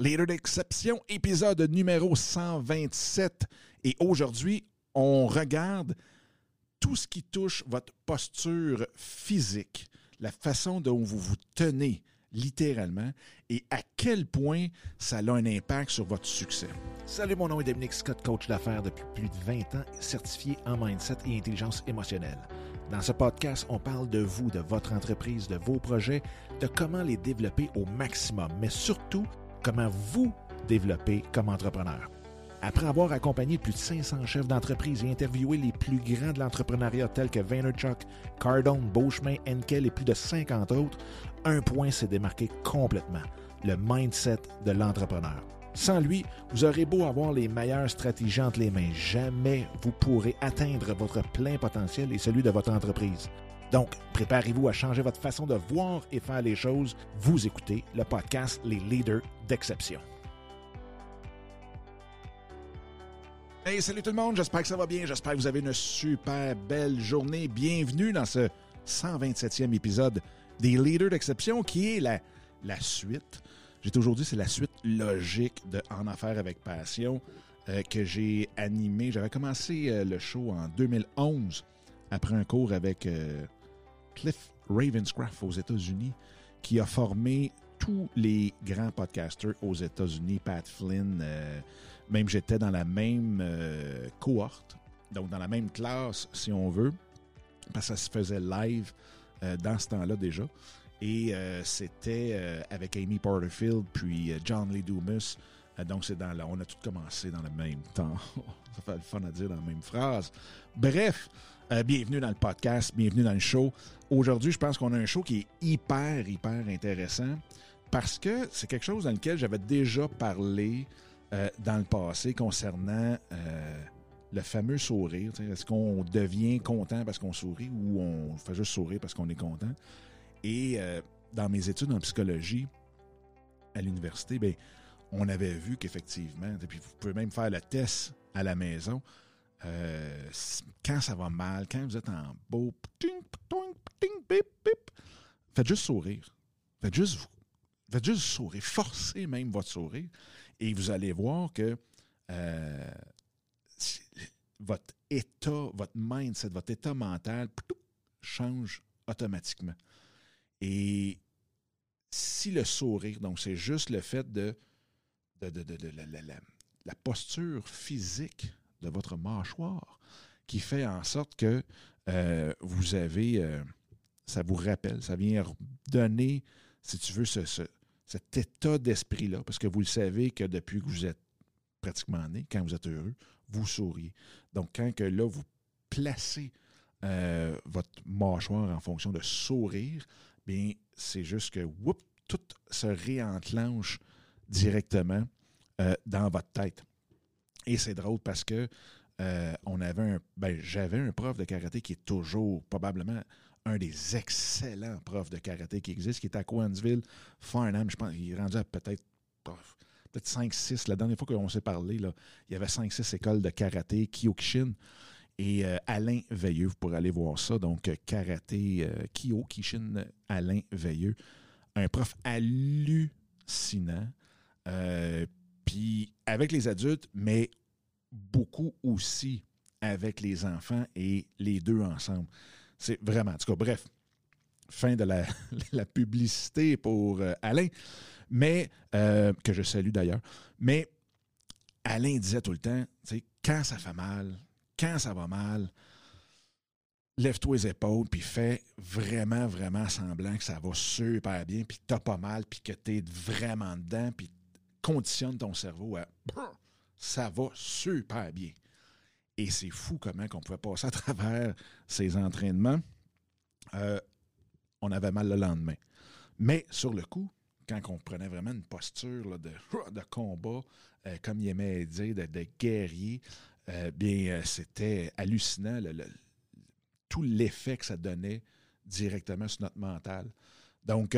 Leader d'exception, épisode numéro 127. Et aujourd'hui, on regarde tout ce qui touche votre posture physique, la façon dont vous vous tenez littéralement et à quel point ça a un impact sur votre succès. Salut, mon nom est Dominique Scott, coach d'affaires depuis plus de 20 ans, certifié en mindset et intelligence émotionnelle. Dans ce podcast, on parle de vous, de votre entreprise, de vos projets, de comment les développer au maximum, mais surtout comment vous développer comme entrepreneur. Après avoir accompagné plus de 500 chefs d'entreprise et interviewé les plus grands de l'entrepreneuriat tels que Vaynerchuk, Cardone, Beauchemin, Enkel et plus de 50 autres, un point s'est démarqué complètement, le mindset de l'entrepreneur. Sans lui, vous aurez beau avoir les meilleures stratégies entre les mains, jamais vous pourrez atteindre votre plein potentiel et celui de votre entreprise. Donc, préparez-vous à changer votre façon de voir et faire les choses. Vous écoutez le podcast Les Leaders d'Exception. Hey, salut tout le monde, j'espère que ça va bien, j'espère que vous avez une super belle journée. Bienvenue dans ce 127e épisode des Leaders d'Exception qui est la, la suite. J'ai toujours dit c'est la suite logique de En Affaires avec Passion euh, que j'ai animé. J'avais commencé euh, le show en 2011 après un cours avec euh, Cliff Ravenscraft aux États-Unis qui a formé tous les grands podcasters aux États-Unis, Pat Flynn, même j'étais dans la même cohorte, donc dans la même classe si on veut, parce que ça se faisait live dans ce temps-là déjà. Et c'était avec Amy Porterfield puis John Lee Dumas. Donc, c'est dans on a tout commencé dans le même temps. Ça fait le fun à dire dans la même phrase. Bref, bienvenue dans le podcast, bienvenue dans le show. Aujourd'hui, je pense qu'on a un show qui est hyper, hyper intéressant parce que c'est quelque chose dans lequel j'avais déjà parlé dans le passé concernant le fameux sourire. Est-ce qu'on devient content parce qu'on sourit ou on fait juste sourire parce qu'on est content? Et dans mes études en psychologie à l'université, ben, on avait vu qu'effectivement, puis vous pouvez même faire le test à la maison, euh, quand ça va mal, quand vous êtes en beau, faites juste sourire. Faites juste, faites juste sourire. Forcez même votre sourire. Et vous allez voir que euh, votre état, votre mindset, votre état mental change automatiquement. Et si le sourire, donc c'est juste le fait de, de, la, posture physique de votre mâchoire qui fait en sorte que euh, vous avez, euh, ça vous rappelle, ça vient donner, si tu veux, ce, cet état d'esprit-là, parce que vous le savez que depuis que vous êtes pratiquement né, quand vous êtes heureux, vous souriez. Donc, quand que là, vous placez euh, votre mâchoire en fonction de sourire, bien, c'est juste que, whoop, tout se réenclenche directement euh, dans votre tête. Et c'est drôle parce que euh, on avait un, ben, j'avais un prof de karaté qui est toujours probablement un des excellents profs de karaté qui existe, qui est à Coansville, Farnham. Je pense qu'il est rendu à peut-être peut-être 5-6. La dernière fois qu'on s'est parlé, là, il y avait 5-6 écoles de karaté, Kyokushin. Et euh, Alain Veilleux, vous pourrez aller voir ça. Donc, karaté, euh, Alain Veilleux. Un prof hallucinant. Puis avec les adultes, mais beaucoup aussi avec les enfants et les deux ensemble. C'est vraiment, en tout cas, bref, fin de la, publicité pour Alain, mais que je salue d'ailleurs. Mais Alain disait tout le temps, quand ça fait mal, quand ça va mal, lève-toi les épaules, puis fais vraiment, vraiment semblant que ça va super bien, puis que tu pas mal, puis que tu es vraiment dedans, puis conditionne ton cerveau à ça va super bien. Et c'est fou comment on pouvait passer à travers ces entraînements. Euh, on avait mal le lendemain. Mais sur le coup, quand on prenait vraiment une posture de, de, combat, euh, comme il aimait dire, de, de guerrier, euh, bien, c'était hallucinant tout l'effet que ça donnait directement sur notre mental. Donc,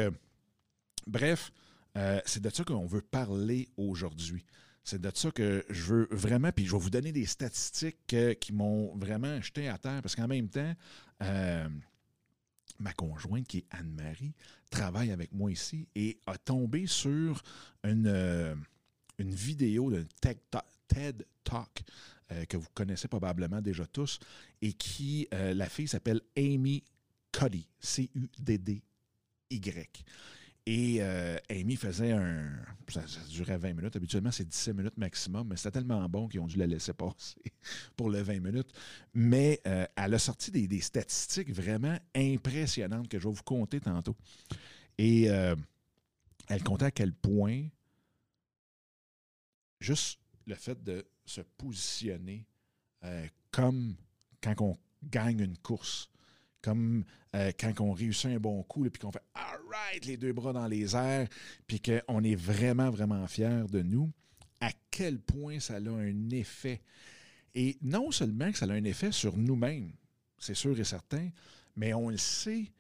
euh, c'est de ça qu'on veut parler aujourd'hui. C'est de ça que je veux vraiment, puis je vais vous donner des statistiques qui m'ont vraiment jeté à terre, parce qu'en même temps, ma conjointe, qui est Anne-Marie, travaille avec moi ici et a tombé sur une, vidéo d'un TED Talk que vous connaissez probablement déjà tous et qui, la fille s'appelle Amy Cuddy, C-U-D-D-Y. Et euh, Amy faisait un. Ça, durait 20 minutes. Habituellement, c'est 17 minutes maximum, mais c'était tellement bon qu'ils ont dû la laisser passer pour le 20 minutes. Mais euh, elle a sorti des, statistiques vraiment impressionnantes que je vais vous compter tantôt. Et euh, elle comptait à quel point juste le fait de se positionner comme quand on gagne une course comme quand on réussit un bon coup, puis qu'on fait All les deux bras dans les airs, puis qu'on est vraiment, vraiment fiers de nous, à quel point ça a un effet. Et non seulement que ça a un effet sur nous-mêmes, c'est sûr et certain, mais on le sait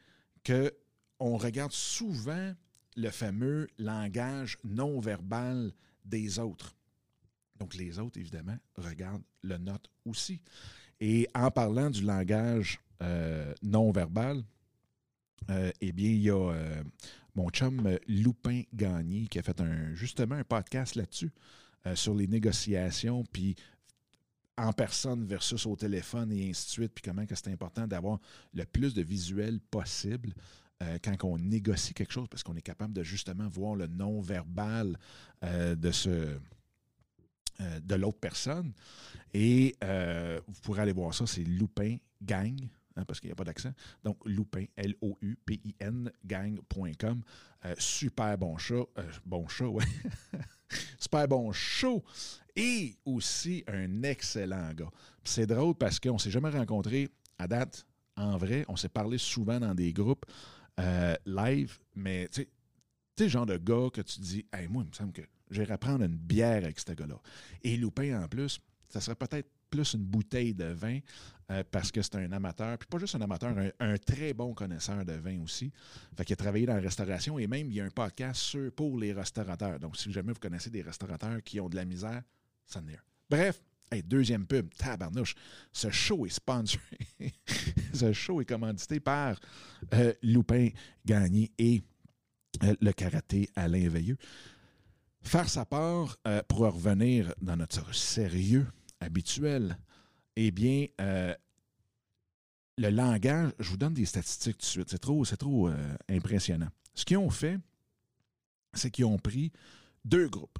qu'on regarde souvent le fameux langage non verbal des autres. Donc, les autres, évidemment, regardent le nôtre aussi. Et en parlant du langage euh, non-verbal, euh, eh bien, il y a euh, mon chum Loupin Gagné qui a fait un, justement un podcast là-dessus, sur les négociations, puis en personne versus au téléphone et ainsi de suite, puis comment c'est important d'avoir le plus de visuels possible quand on négocie quelque chose, parce qu'on est capable de justement voir le non-verbal de ce de l'autre personne. Et vous pourrez aller voir ça, c'est Loupin Gang, Hein, parce qu'il n'y a pas d'accent. Donc, Loupin, L-O-U-P-I-N, gang.com. Euh, super bon chat. Euh, bon chat, ouais. super bon show. Et aussi un excellent gars. C'est drôle parce qu'on ne s'est jamais rencontrés à date en vrai. On s'est parlé souvent dans des groupes euh, live, mais tu sais, le genre de gars que tu dis, hey, moi, il me semble que j'irais prendre une bière avec ce gars-là. Et Loupin, en plus, ça serait peut-être plus une bouteille de vin euh, parce que c'est un amateur, puis pas juste un amateur, un, très bon connaisseur de vin aussi. Fait qu'il a travaillé dans la restauration et même il y a un podcast pour les restaurateurs. Donc, si jamais vous connaissez des restaurateurs qui ont de la misère, ça en est Bref, deuxième pub, tabarnouche. Ce show est sponsored. Ce show est commandité par euh, Loupin Gagné et euh, le karaté Alain Veilleux. Faire sa part pour revenir dans notre sérieux habituel, eh bien, euh, le langage, je vous donne des statistiques tout de suite, c'est trop, euh, impressionnant. Ce qu'ils ont fait, c'est qu'ils ont pris deux groupes.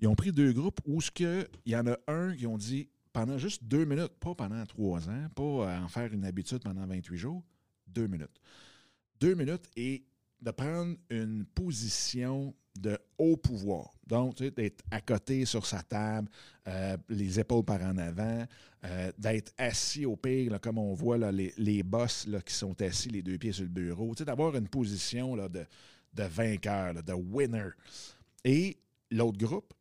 Ils ont pris deux groupes où ce que, il y en a un qui ont dit pendant juste deux minutes, pas pendant trois ans, pas en faire une habitude pendant 28 jours, deux minutes. Deux minutes et de prendre une position de haut pouvoir. Donc, d'être à côté sur sa table, euh, les épaules par en avant, euh, d'être assis au pire, comme on voit les, les boss qui sont assis les deux pieds sur le bureau, tu sais, d'avoir une position de vainqueur, de winner. Et l'autre groupe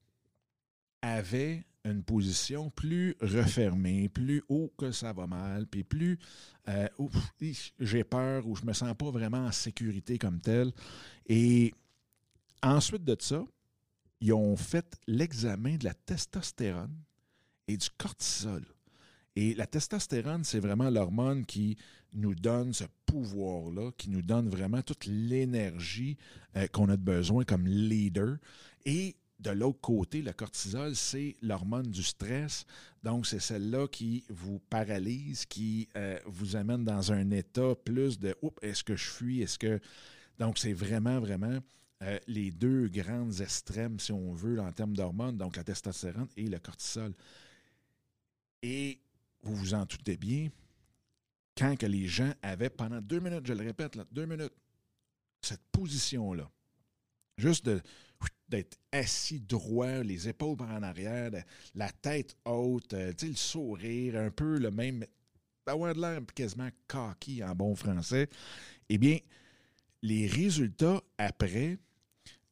avait une position plus refermée, plus haut que ça va mal, puis plus euh, j'ai peur ou je me sens pas vraiment en sécurité comme tel. Et Ensuite de ça, ils ont fait l'examen de la testostérone et du cortisol. Et la testostérone, c'est vraiment l'hormone qui nous donne ce pouvoir-là, qui nous donne vraiment toute l'énergie euh, qu'on a besoin comme leader. Et de l'autre côté, le cortisol, c'est l'hormone du stress. Donc, c'est celle-là qui vous paralyse, qui euh, vous amène dans un état plus de Oups, est-ce que je fuis? Est-ce que. Donc, c'est vraiment, vraiment euh, les deux grandes extrêmes, si on veut, en termes d'hormones, donc la testostérone et le cortisol. Et vous vous en doutez bien, quand que les gens avaient pendant deux minutes, je le répète, deux minutes, cette position-là, juste d'être assis droit, les épaules par en arrière, la tête haute, euh, le sourire, un peu le même, d'avoir de l'air quasiment cocky en bon français, eh bien, les résultats après,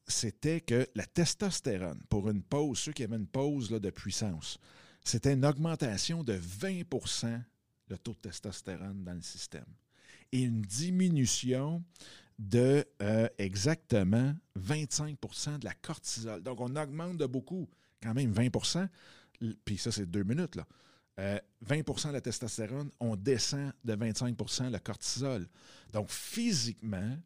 c'était que la testostérone, pour une pause, ceux qui avaient une pause de puissance, c'était une augmentation de 20% le taux de testostérone dans le système. Et une diminution de euh, exactement 25% de la cortisol. Donc, on augmente de beaucoup, quand même 20% puis ça, c'est deux minutes. Là. 20% euh, de la testostérone, on descend de 25% le cortisol. Donc, physiquement,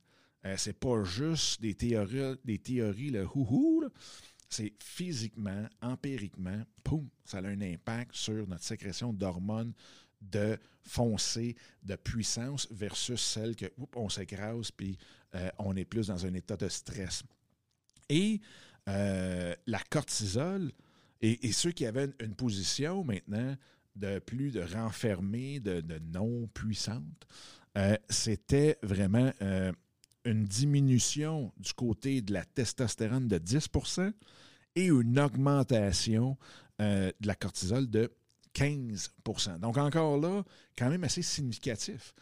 euh, c'est pas juste des théories, des théories le houhou. c'est physiquement, empiriquement, poum, ça a un impact sur notre sécrétion d'hormones de foncé, de puissance versus celle que on s'écrase puis euh, on est plus dans un état de stress. Et euh, la cortisol, et, ceux qui avaient une, position maintenant de plus de renfermée, de, non puissante, euh, c'était vraiment une diminution du côté de la testostérone de 10% et une augmentation de la cortisol de 15% Donc encore là, quand même assez significatif.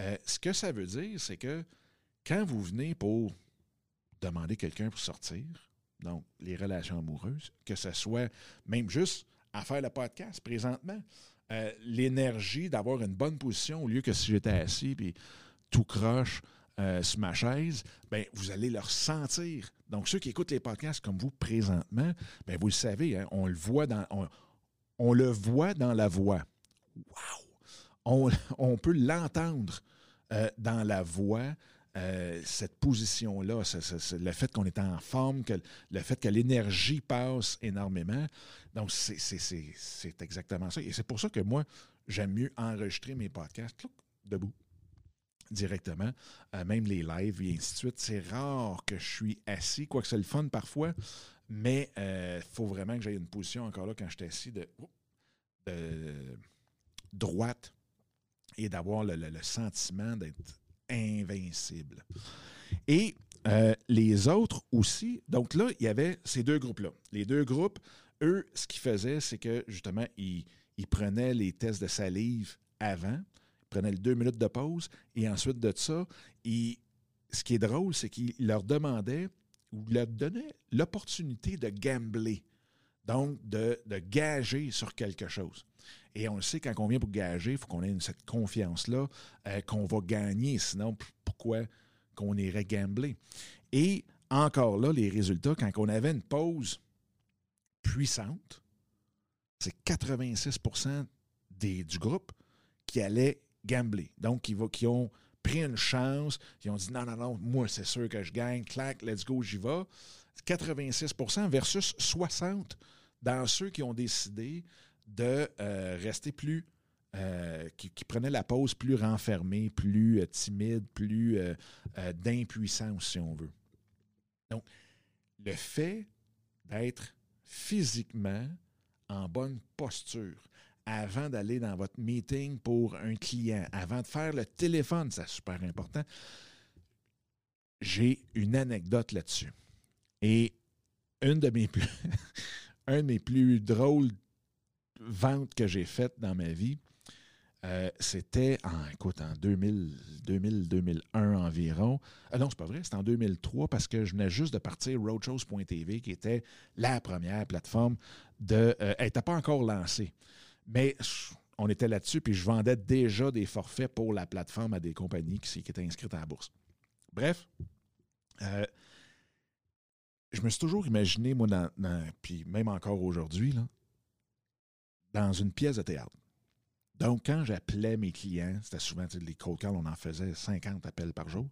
Euh, ce que ça veut dire, c'est que quand vous venez pour demander quelqu'un pour sortir, donc les relations amoureuses, que ce soit même juste à faire le podcast présentement, euh, l'énergie d'avoir une bonne position au lieu que si j'étais assis puis tout croche euh, sur ma chaise, ben, vous allez le ressentir. Donc, ceux qui écoutent les podcasts comme vous présentement, ben, vous le savez, hein, on le voit dans le voit dans la voix. Wow! On, peut l'entendre euh, dans la voix, euh, cette position-là, le fait qu'on est en forme, le fait que l'énergie passe énormément. Donc, c'est exactement ça. Et c'est pour ça que moi, j'aime mieux enregistrer mes podcasts debout directement, euh, même les lives et ainsi de suite. C'est rare que je suis assis, quoique c'est le fun parfois, mais il euh, faut vraiment que j'aie une position encore là quand je suis assis de, droite et d'avoir le, sentiment d'être invincible. Et euh, les autres aussi, donc là, il y avait ces deux groupes-là. Les deux groupes, eux, ce qu'ils faisaient, c'est que justement, ils, prenaient les tests de salive avant, ils prenaient les deux minutes de pause, et ensuite de ça, ce qui est drôle, c'est qu'ils leur demandaient ou leur donnait l'opportunité de gambler, donc de, gager sur quelque chose. Et on le sait, quand on vient pour gager, il faut qu'on ait cette confiance-là euh, qu'on va gagner. Sinon, pourquoi qu'on irait gambler? Et encore là, les résultats, quand on avait une pause puissante, c'est 86 des, du groupe qui allait gambler. Donc, qui, qui ont pris une chance. Ils ont dit non, non, non, moi, c'est sûr que je gagne. Clac, let's go, j'y vais. 86% versus 60 dans ceux qui ont décidé de euh, rester plus. Euh, qui, prenaient la pause plus renfermée, plus euh, timide, plus d'impuissance, si on veut. Donc, le fait d'être physiquement en bonne posture, avant d'aller dans votre meeting pour un client, avant de faire le téléphone, c'est super important. J'ai une anecdote là-dessus. Et une de mes plus, un de mes plus drôles ventes que j'ai faites dans ma vie, euh, c'était en, en 2000, 2001 environ. Ah non, c'est pas vrai, c'était en 2003 parce que je venais juste de partir roadshows.tv qui était la première plateforme de. Euh, elle n'était pas encore lancée. Mais on était là-dessus, puis je vendais déjà des forfaits pour la plateforme à des compagnies qui, étaient inscrites à la bourse. Bref, euh, je me suis toujours imaginé, moi, puis même encore aujourd'hui, dans une pièce de théâtre. Donc, quand j'appelais mes clients, c'était souvent les cold calls, on en faisait 50 appels par jour.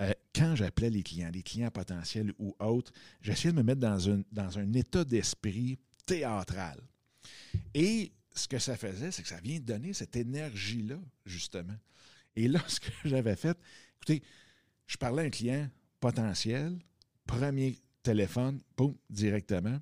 Euh, quand j'appelais les clients, les clients potentiels ou autres, j'essayais de me mettre dans, dans un état d'esprit théâtral. Et ce que ça faisait, c'est que ça vient donner cette énergie-là, justement. Et là, ce que j'avais fait, écoutez, je parlais à un client potentiel, premier téléphone, boum, directement.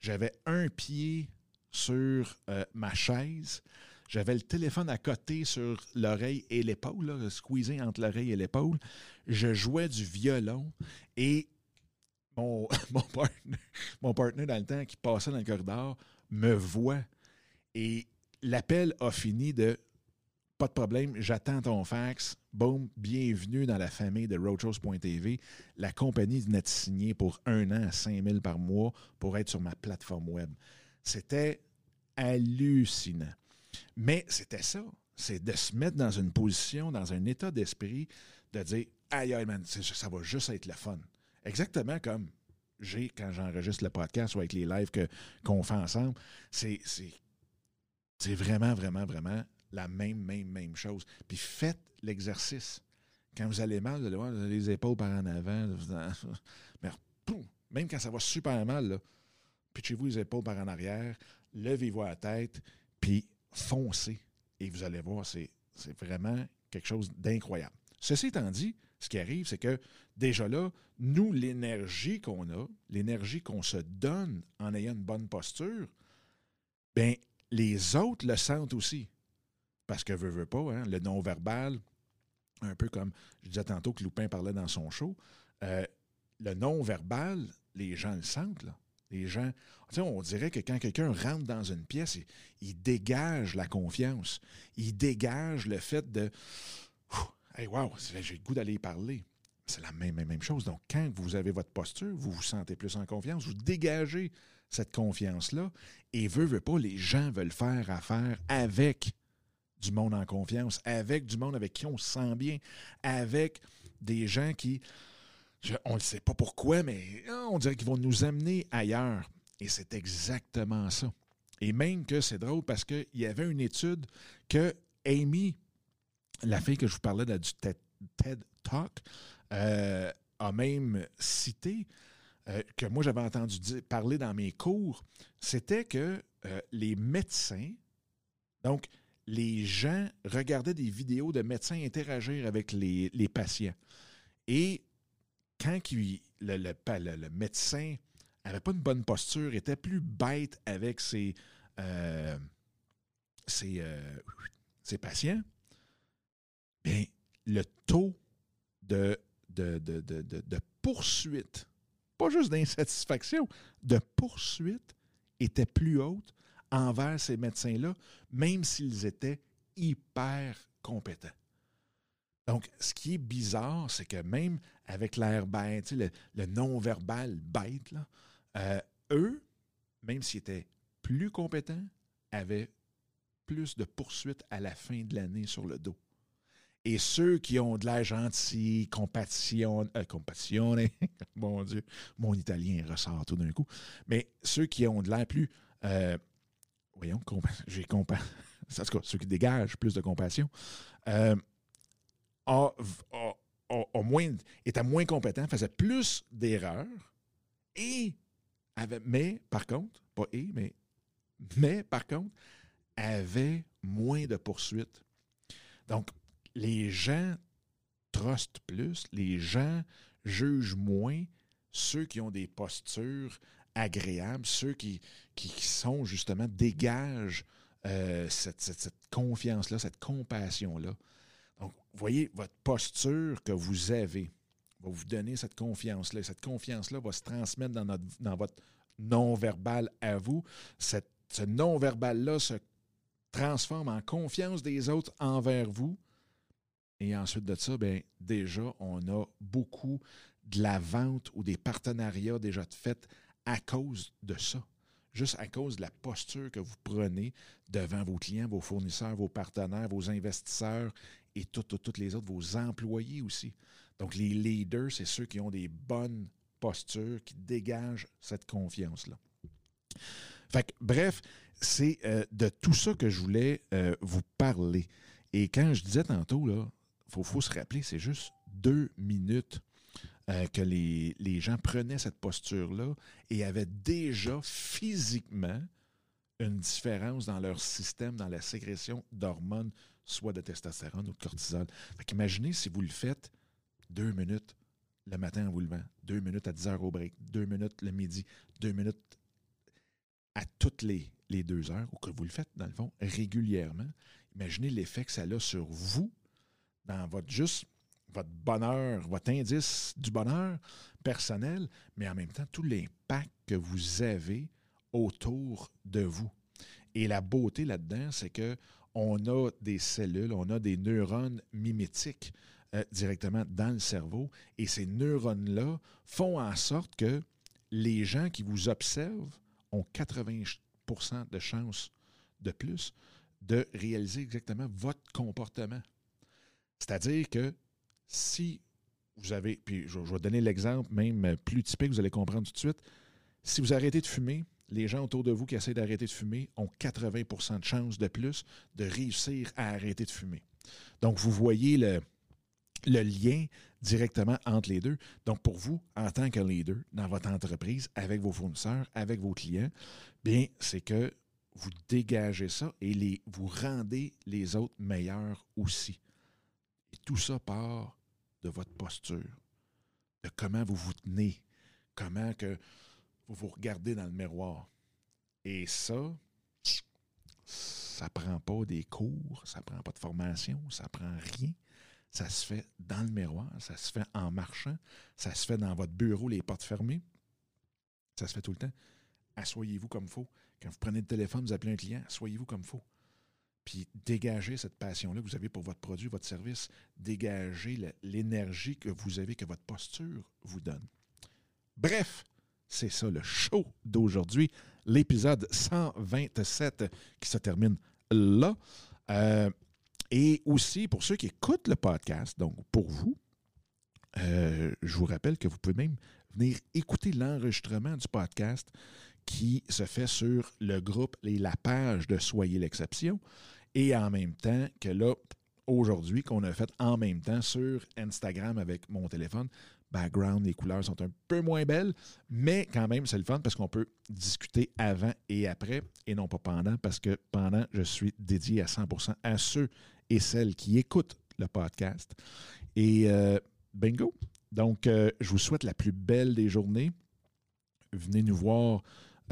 J'avais un pied sur euh, ma chaise. J'avais le téléphone à côté sur l'oreille et l'épaule, squeezé entre l'oreille et l'épaule. Je jouais du violon et mon, mon, partner, mon partner dans le temps qui passait dans le corridor me voit et l'appel a fini de pas de problème, j'attends ton fax. Boum, bienvenue dans la famille de Roadshows.tv. La compagnie venait de signer pour un an à 5 000 par mois pour être sur ma plateforme web. C'était hallucinant. Mais c'était ça. C'est de se mettre dans une position, dans un état d'esprit, de dire Aïe, aïe, man, ça va juste être le fun. Exactement comme j'ai quand j'enregistre le podcast ou avec les lives qu'on fait ensemble. C'est c'est vraiment, vraiment, vraiment la même, même, même chose. Puis faites l'exercice. Quand vous allez mal, vous allez voir, les épaules par en avant. Mais même quand ça va super mal, pitchez-vous les épaules par en arrière, levez-vous la tête, puis foncez. Et vous allez voir, c'est vraiment quelque chose d'incroyable. Ceci étant dit, ce qui arrive, c'est que déjà là, nous, l'énergie qu'on a, l'énergie qu'on se donne en ayant une bonne posture, bien, les autres le sentent aussi. Parce que veut, veut pas, hein, le non-verbal, un peu comme je disais tantôt que Loupin parlait dans son show, euh, le non-verbal, les gens le sentent. Les gens, on dirait que quand quelqu'un rentre dans une pièce, il, dégage la confiance. Il dégage le fait de Hey, wow, j'ai le goût d'aller parler. C'est la même, même, chose. Donc, quand vous avez votre posture, vous vous sentez plus en confiance, vous dégagez cette confiance-là et veut, veut pas, les gens veulent faire affaire avec du monde en confiance, avec du monde avec qui on se sent bien, avec des gens qui, on ne sait pas pourquoi, mais on dirait qu'ils vont nous amener ailleurs. Et c'est exactement ça. Et même que c'est drôle parce qu'il y avait une étude que Amy, la fille que je vous parlais du TED, Talk, euh, a même cité euh, que moi j'avais entendu parler dans mes cours, c'était que euh, les médecins, donc les gens regardaient des vidéos de médecins interagir avec les, patients. Et quand le, le, médecin n'avait pas une bonne posture, était plus bête avec ses, ses, ses patients, bien, le taux de, de, de, de poursuite, pas juste d'insatisfaction, de poursuite était plus haute envers ces médecins-là, même s'ils étaient hyper compétents. Donc, ce qui est bizarre, c'est que même avec l'air bête, le, le non-verbal bête, euh, eux, même s'ils étaient plus compétents, avaient plus de poursuites à la fin de l'année sur le dos. Et ceux qui ont de l'air gentil, compassion, euh, compassion, mon Dieu, mon italien ressort tout d'un coup, mais ceux qui ont de l'air plus, euh, voyons, j'ai compassion, ceux qui dégagent plus de compassion, euh, moins, étaient moins compétents, faisaient plus d'erreurs et mais par contre, pas et, mais, mais par contre, avaient moins de poursuites. Donc, les gens trustent plus, les gens jugent moins ceux qui ont des postures agréables, ceux qui, sont justement, dégagent euh, cette, confiance-là, cette compassion-là. Donc, voyez, votre posture que vous avez va vous donner cette confiance-là. Cette confiance-là va se transmettre dans votre non-verbal à vous. Cette, ce non-verbal-là se transforme en confiance des autres envers vous. Et ensuite de ça, bien, déjà, on a beaucoup de la vente ou des partenariats déjà faits à cause de ça. Juste à cause de la posture que vous prenez devant vos clients, vos fournisseurs, vos partenaires, vos investisseurs et toutes les autres, vos employés aussi. Donc, les leaders, c'est ceux qui ont des bonnes postures, qui dégagent cette confiance-là. Fait bref, c'est euh, de tout ça que je voulais euh, vous parler. Et quand je disais tantôt, là, il faut, se rappeler, c'est juste deux minutes euh, que les, gens prenaient cette posture-là et avaient déjà physiquement une différence dans leur système, dans la sécrétion d'hormones, soit de testostérone ou de cortisol. Fait imaginez si vous le faites deux minutes le matin en vous levant, deux minutes à 10 heures au break, deux minutes le midi, deux minutes à toutes les, les deux heures, ou que vous le faites, dans le fond, régulièrement. Imaginez l'effet que ça a sur vous dans votre juste votre bonheur, votre indice du bonheur personnel, mais en même temps tout l'impact que vous avez autour de vous. Et la beauté là-dedans, c'est que on a des cellules, on a des neurones mimétiques euh, directement dans le cerveau, et ces neurones-là font en sorte que les gens qui vous observent ont 80% de chances de plus de réaliser exactement votre comportement. C'est-à-dire que si vous avez, puis je, vais donner l'exemple même plus typique, vous allez comprendre tout de suite, si vous arrêtez de fumer, les gens autour de vous qui essaient d'arrêter de fumer ont 80% de chances de plus de réussir à arrêter de fumer. Donc, vous voyez le, lien directement entre les deux. Donc, pour vous, en tant que leader dans votre entreprise, avec vos fournisseurs, avec vos clients, bien, c'est que vous dégagez ça et vous rendez les autres meilleurs aussi. Tout ça part de votre posture, de comment vous vous tenez, comment que vous vous regardez dans le miroir. Et ça, ça prend pas des cours, ça prend pas de formation, ça prend rien. Ça se fait dans le miroir, ça se fait en marchant, ça se fait dans votre bureau, les portes fermées. Ça se fait tout le temps. Assoyez-vous comme faut. Quand vous prenez le téléphone, vous appelez un client, assoyez-vous comme il faut. Puis dégagez cette passion-là que vous avez pour votre produit, votre service. Dégagez l'énergie que vous avez, que votre posture vous donne. Bref, c'est ça le show d'aujourd'hui, l'épisode 127 qui se termine là. Euh, et aussi, pour ceux qui écoutent le podcast, donc pour vous, euh, je vous rappelle que vous pouvez même venir écouter l'enregistrement du podcast qui se fait sur le groupe et la page de Soyez l'exception. Et en même temps que là, aujourd'hui, qu'on a fait en même temps sur Instagram avec mon téléphone. Background, les couleurs sont un peu moins belles, mais quand même, c'est le fun parce qu'on peut discuter avant et après et non pas pendant, parce que pendant, je suis dédié à 100% à ceux et celles qui écoutent le podcast. Et euh, bingo! Donc, euh, je vous souhaite la plus belle des journées. Venez nous voir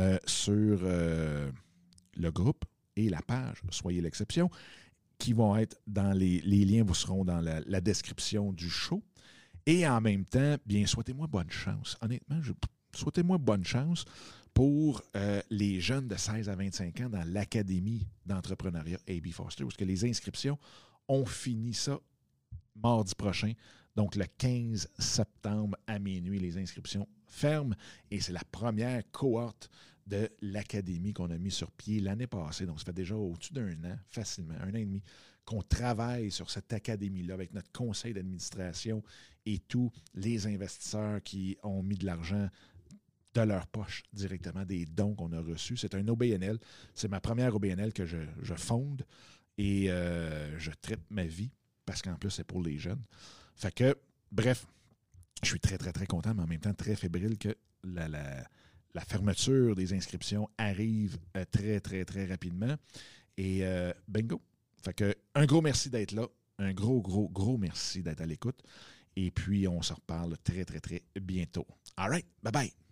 euh, sur le groupe et la page Soyez l'exception, qui vont être dans les, liens, vous seront dans la, la, description du show. Et en même temps, bien, souhaitez-moi bonne chance. Honnêtement, souhaitez-moi bonne chance pour euh, les jeunes de 16 à 25 ans dans l'Académie d'entrepreneuriat AB Foster, parce que les inscriptions ont fini ça mardi prochain. Donc, le 15 septembre à minuit, les inscriptions ferment et c'est la première cohorte de l'académie qu'on a mis sur pied l'année passée. Donc, ça fait déjà au-dessus d'un an, facilement, un an et demi, qu'on travaille sur cette académie-là avec notre conseil d'administration et tous les investisseurs qui ont mis de l'argent de leur poche directement des dons qu'on a reçus. C'est un OBNL. C'est ma première OBNL que je, fonde et euh, je traite ma vie parce qu'en plus, c'est pour les jeunes. Fait que, bref, je suis très, très, très content, mais en même temps très fébrile que la, la, fermeture des inscriptions arrive euh, très, très, très rapidement. Et euh, bingo. Fait que, un gros merci d'être là. Un gros, gros, gros merci d'être à l'écoute. Et puis, on se reparle très, très, très bientôt. All right. Bye bye.